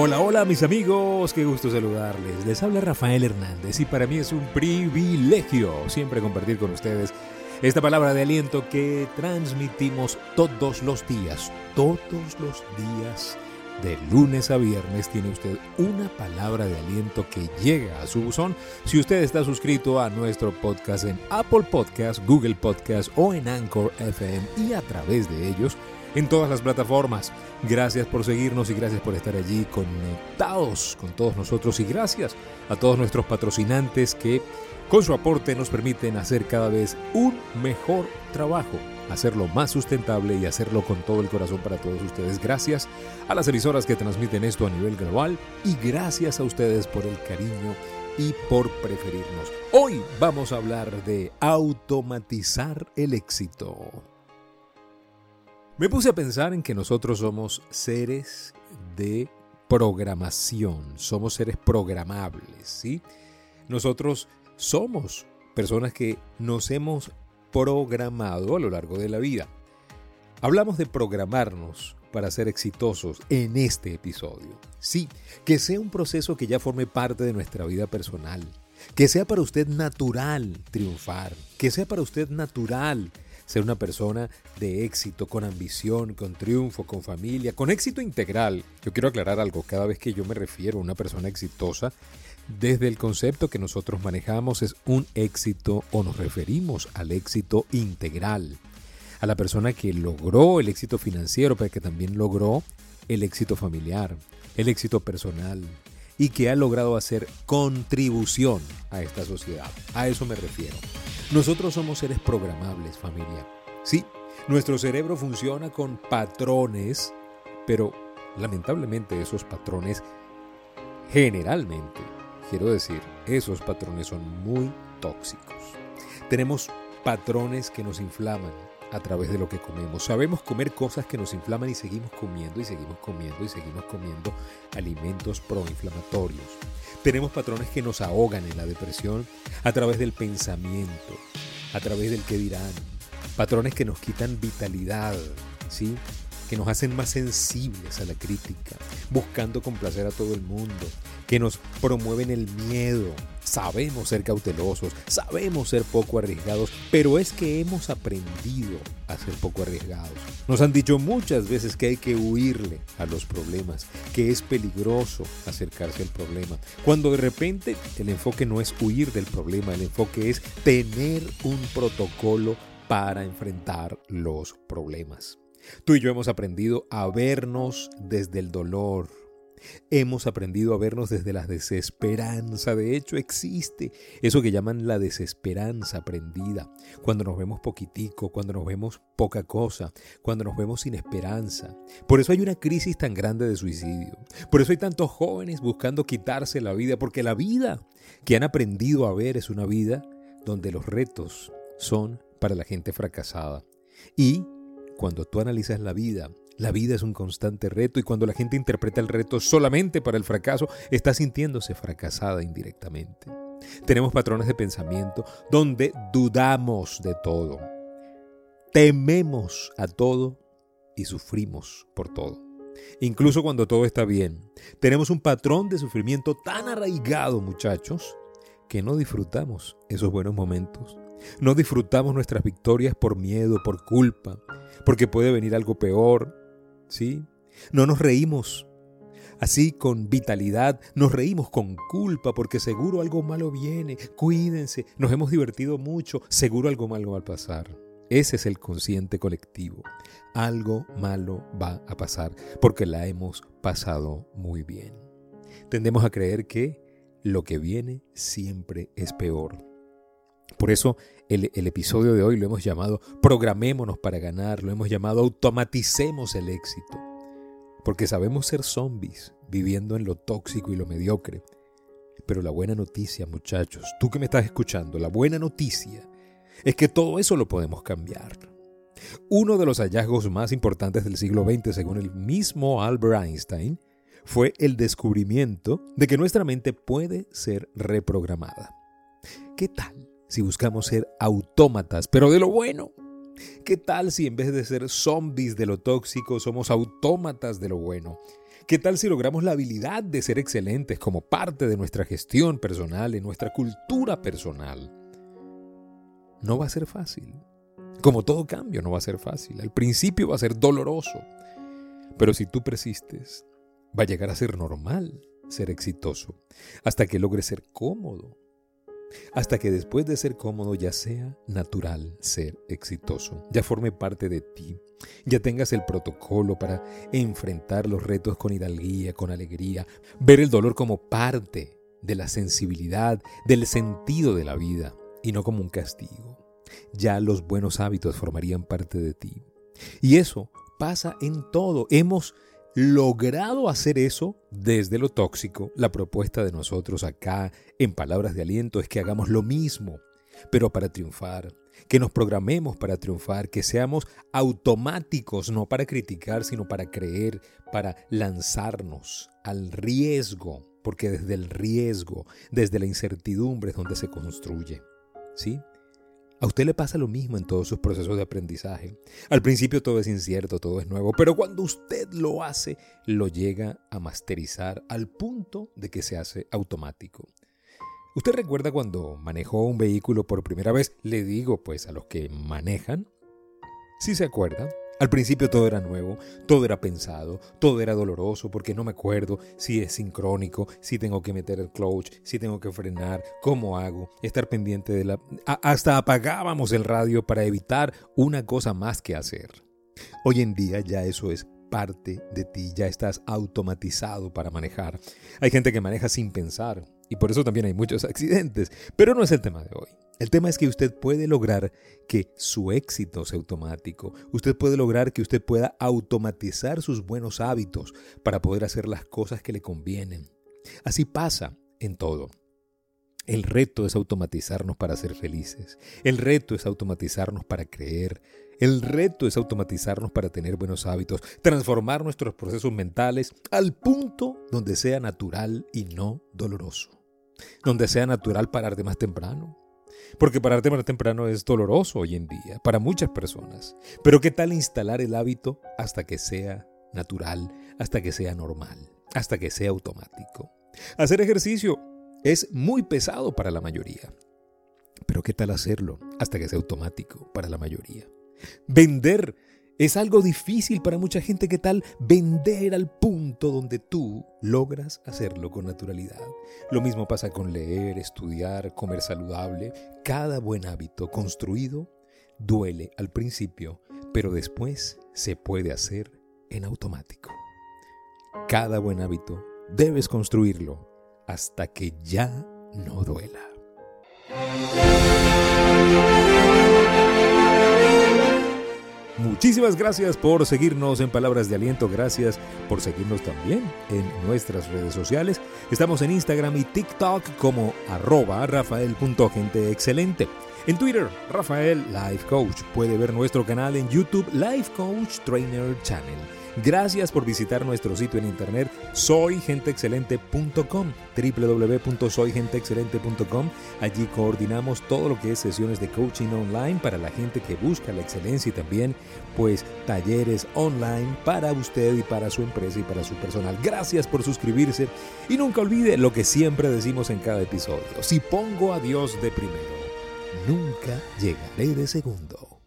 hola, hola mis amigos, qué gusto saludarles. Les habla Rafael Hernández y para mí es un privilegio siempre compartir con ustedes esta palabra de aliento que transmitimos todos los días, todos los días. De lunes a viernes tiene usted una palabra de aliento que llega a su buzón si usted está suscrito a nuestro podcast en Apple Podcast, Google Podcast o en Anchor FM y a través de ellos en todas las plataformas. Gracias por seguirnos y gracias por estar allí conectados con todos nosotros y gracias a todos nuestros patrocinantes que con su aporte nos permiten hacer cada vez un mejor trabajo, hacerlo más sustentable y hacerlo con todo el corazón para todos ustedes. Gracias a las emisoras que transmiten esto a nivel global y gracias a ustedes por el cariño y por preferirnos. Hoy vamos a hablar de automatizar el éxito. Me puse a pensar en que nosotros somos seres de programación, somos seres programables, ¿sí? Nosotros somos personas que nos hemos programado a lo largo de la vida. Hablamos de programarnos para ser exitosos en este episodio. Sí, que sea un proceso que ya forme parte de nuestra vida personal, que sea para usted natural triunfar, que sea para usted natural ser una persona de éxito, con ambición, con triunfo, con familia, con éxito integral. Yo quiero aclarar algo, cada vez que yo me refiero a una persona exitosa, desde el concepto que nosotros manejamos es un éxito o nos referimos al éxito integral, a la persona que logró el éxito financiero, pero que también logró el éxito familiar, el éxito personal, y que ha logrado hacer contribución a esta sociedad. A eso me refiero. Nosotros somos seres programables, familia. Sí, nuestro cerebro funciona con patrones, pero lamentablemente esos patrones generalmente, quiero decir, esos patrones son muy tóxicos. Tenemos patrones que nos inflaman, a través de lo que comemos. Sabemos comer cosas que nos inflaman y seguimos comiendo y seguimos comiendo y seguimos comiendo alimentos proinflamatorios. Tenemos patrones que nos ahogan en la depresión a través del pensamiento, a través del que dirán. Patrones que nos quitan vitalidad, ¿sí? Que nos hacen más sensibles a la crítica, buscando complacer a todo el mundo, que nos promueven el miedo. Sabemos ser cautelosos, sabemos ser poco arriesgados, pero es que hemos aprendido a ser poco arriesgados. Nos han dicho muchas veces que hay que huirle a los problemas, que es peligroso acercarse al problema, cuando de repente el enfoque no es huir del problema, el enfoque es tener un protocolo para enfrentar los problemas. Tú y yo hemos aprendido a vernos desde el dolor. Hemos aprendido a vernos desde la desesperanza. De hecho, existe eso que llaman la desesperanza aprendida. Cuando nos vemos poquitico, cuando nos vemos poca cosa, cuando nos vemos sin esperanza. Por eso hay una crisis tan grande de suicidio. Por eso hay tantos jóvenes buscando quitarse la vida, porque la vida que han aprendido a ver es una vida donde los retos son para la gente fracasada. Y cuando tú analizas la vida, la vida es un constante reto y cuando la gente interpreta el reto solamente para el fracaso, está sintiéndose fracasada indirectamente. Tenemos patrones de pensamiento donde dudamos de todo, tememos a todo y sufrimos por todo. Incluso cuando todo está bien, tenemos un patrón de sufrimiento tan arraigado, muchachos, que no disfrutamos esos buenos momentos. No disfrutamos nuestras victorias por miedo, por culpa, porque puede venir algo peor, ¿sí? No nos reímos así con vitalidad, nos reímos con culpa porque seguro algo malo viene, cuídense, nos hemos divertido mucho, seguro algo malo va a pasar. Ese es el consciente colectivo. Algo malo va a pasar porque la hemos pasado muy bien. Tendemos a creer que lo que viene siempre es peor. Por eso el, episodio de hoy lo hemos llamado Programémonos para ganar, lo hemos llamado Automaticemos el éxito. Porque sabemos ser zombies viviendo en lo tóxico y lo mediocre. Pero la buena noticia, muchachos, tú que me estás escuchando, la buena noticia es que todo eso lo podemos cambiar. Uno de los hallazgos más importantes del siglo XX, según el mismo Albert Einstein, fue el descubrimiento de que nuestra mente puede ser reprogramada. ¿Qué tal si buscamos ser autómatas, pero de lo bueno. ¿Qué tal si en vez de ser zombies de lo tóxico somos autómatas de lo bueno? ¿Qué tal si logramos la habilidad de ser excelentes como parte de nuestra gestión personal, en nuestra cultura personal? No va a ser fácil. Como todo cambio, no va a ser fácil. Al principio va a ser doloroso. Pero si tú persistes, va a llegar a ser normal ser exitoso, hasta que logres ser cómodo, hasta que después de ser cómodo ya sea natural ser exitoso, ya forme parte de ti, ya tengas el protocolo para enfrentar los retos con hidalguía, con alegría, ver el dolor como parte de la sensibilidad, del sentido de la vida y no como un castigo. Ya los buenos hábitos formarían parte de ti. Y eso pasa en todo. Hemos logrado hacer eso desde lo tóxico, la propuesta de nosotros acá en palabras de aliento es que hagamos lo mismo, pero para triunfar, que nos programemos para triunfar, que seamos automáticos, no para criticar, sino para creer, para lanzarnos al riesgo, porque desde el riesgo, desde la incertidumbre es donde se construye. ¿Sí? A usted le pasa lo mismo en todos sus procesos de aprendizaje. Al principio todo es incierto, todo es nuevo, pero cuando usted lo hace, lo llega a masterizar al punto de que se hace automático. ¿Usted recuerda cuando manejó un vehículo por primera vez? Le digo pues a los que manejan. Si se acuerda, al principio todo era nuevo, todo era pensado, todo era doloroso porque no me acuerdo si es sincrónico, si tengo que meter el clutch, si tengo que frenar, cómo hago, estar pendiente de la... hasta apagábamos el radio para evitar una cosa más que hacer. Hoy en día ya eso es parte de ti, ya estás automatizado para manejar. Hay gente que maneja sin pensar y por eso también hay muchos accidentes, pero no es el tema de hoy. El tema es que usted puede lograr que su éxito sea automático. Usted puede lograr que usted pueda automatizar sus buenos hábitos para poder hacer las cosas que le convienen. Así pasa en todo. El reto es automatizarnos para ser felices. El reto es automatizarnos para creer. El reto es automatizarnos para tener buenos hábitos, transformar nuestros procesos mentales al punto donde sea natural y no doloroso. Donde sea natural pararte más temprano, porque pararte más temprano es doloroso hoy en día para muchas personas. Pero ¿qué tal instalar el hábito hasta que sea natural, hasta que sea normal, hasta que sea automático? Hacer ejercicio es muy pesado para la mayoría. Pero ¿qué tal hacerlo hasta que sea automático para la mayoría? Vender es algo difícil para mucha gente. ¿Qué tal vender al punto donde tú logras hacerlo con naturalidad? Lo mismo pasa con leer, estudiar, comer saludable. Cada buen hábito construido duele al principio, pero después se puede hacer en automático. Cada buen hábito debes construirlo hasta que ya no duela. Muchísimas gracias por seguirnos en Palabras de Aliento, gracias por seguirnos también en nuestras redes sociales. Estamos en Instagram y TikTok como arroba rafael.genteexcelente. En Twitter, Rafael Life Coach. Puede ver nuestro canal en YouTube Life Coach Trainer Channel. Gracias por visitar nuestro sitio en internet soygenteexcelente.com, www.soygenteexcelente.com. Allí coordinamos todo lo que es sesiones de coaching online para la gente que busca la excelencia y también pues talleres online para usted y para su empresa y para su personal. Gracias por suscribirse y nunca olvide lo que siempre decimos en cada episodio. Si pongo a Dios de primero, nunca llegaré de segundo.